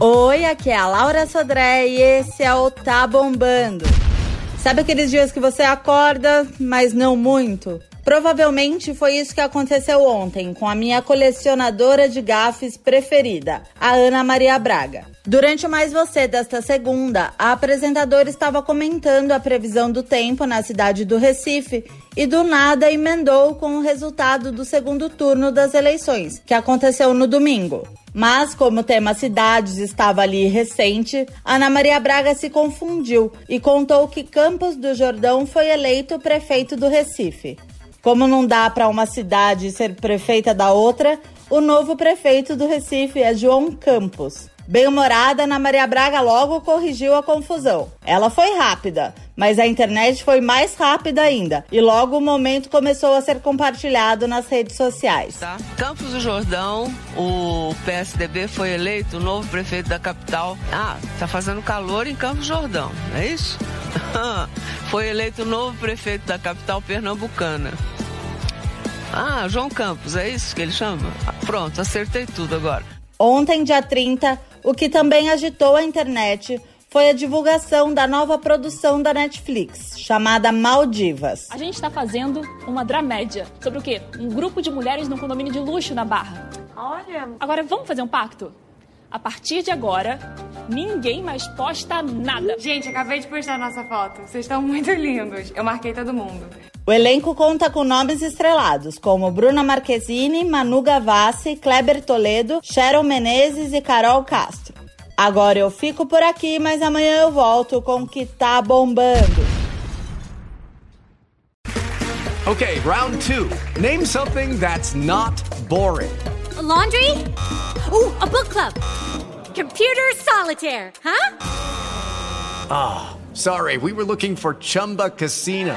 Oi, aqui é a Laura Sodré e esse é o Tá Bombando. Sabe aqueles dias que você acorda, mas não muito? Provavelmente foi isso que aconteceu ontem com a minha colecionadora de gafes preferida, a Ana Maria Braga. Durante o Mais Você desta segunda, a apresentadora estava comentando a previsão do tempo na cidade do Recife e do nada emendou com o resultado do segundo turno das eleições, que aconteceu no domingo. Mas, como o tema cidades estava ali recente, Ana Maria Braga se confundiu e contou que Campos do Jordão foi eleito prefeito do Recife. Como não dá para uma cidade ser prefeita da outra, o novo prefeito do Recife é João Campos. Bem-humorada, Ana Maria Braga logo corrigiu a confusão. Ela foi rápida, mas a internet foi mais rápida ainda. E logo o momento começou a ser compartilhado nas redes sociais. Tá? Campos do Jordão, o PSDB foi eleito o novo prefeito da capital. Ah, tá fazendo calor em Campos do Jordão, é isso? foi eleito o novo prefeito da capital pernambucana. Ah, João Campos, é isso que ele chama? Ah, pronto, acertei tudo agora. Ontem, dia 30, o que também agitou a internet foi a divulgação da nova produção da Netflix, chamada Maldivas. A gente está fazendo uma dramédia sobre o quê? Um grupo de mulheres num condomínio de luxo na Barra. Olha. Agora vamos fazer um pacto? A partir de agora, ninguém mais posta nada. Gente, acabei de postar nossa foto. Vocês estão muito lindos. Eu marquei todo mundo. O elenco conta com nomes estrelados como Bruna Marquezine, Manu Gavassi, Kleber Toledo, Sharon Menezes e Carol Castro. Agora eu fico por aqui, mas amanhã eu volto com o que tá bombando. Okay, round two. Name something that's not boring. A laundry? Ooh, a book club. Computer solitaire, huh? Ah, oh, sorry, we were looking for Chumba Casino.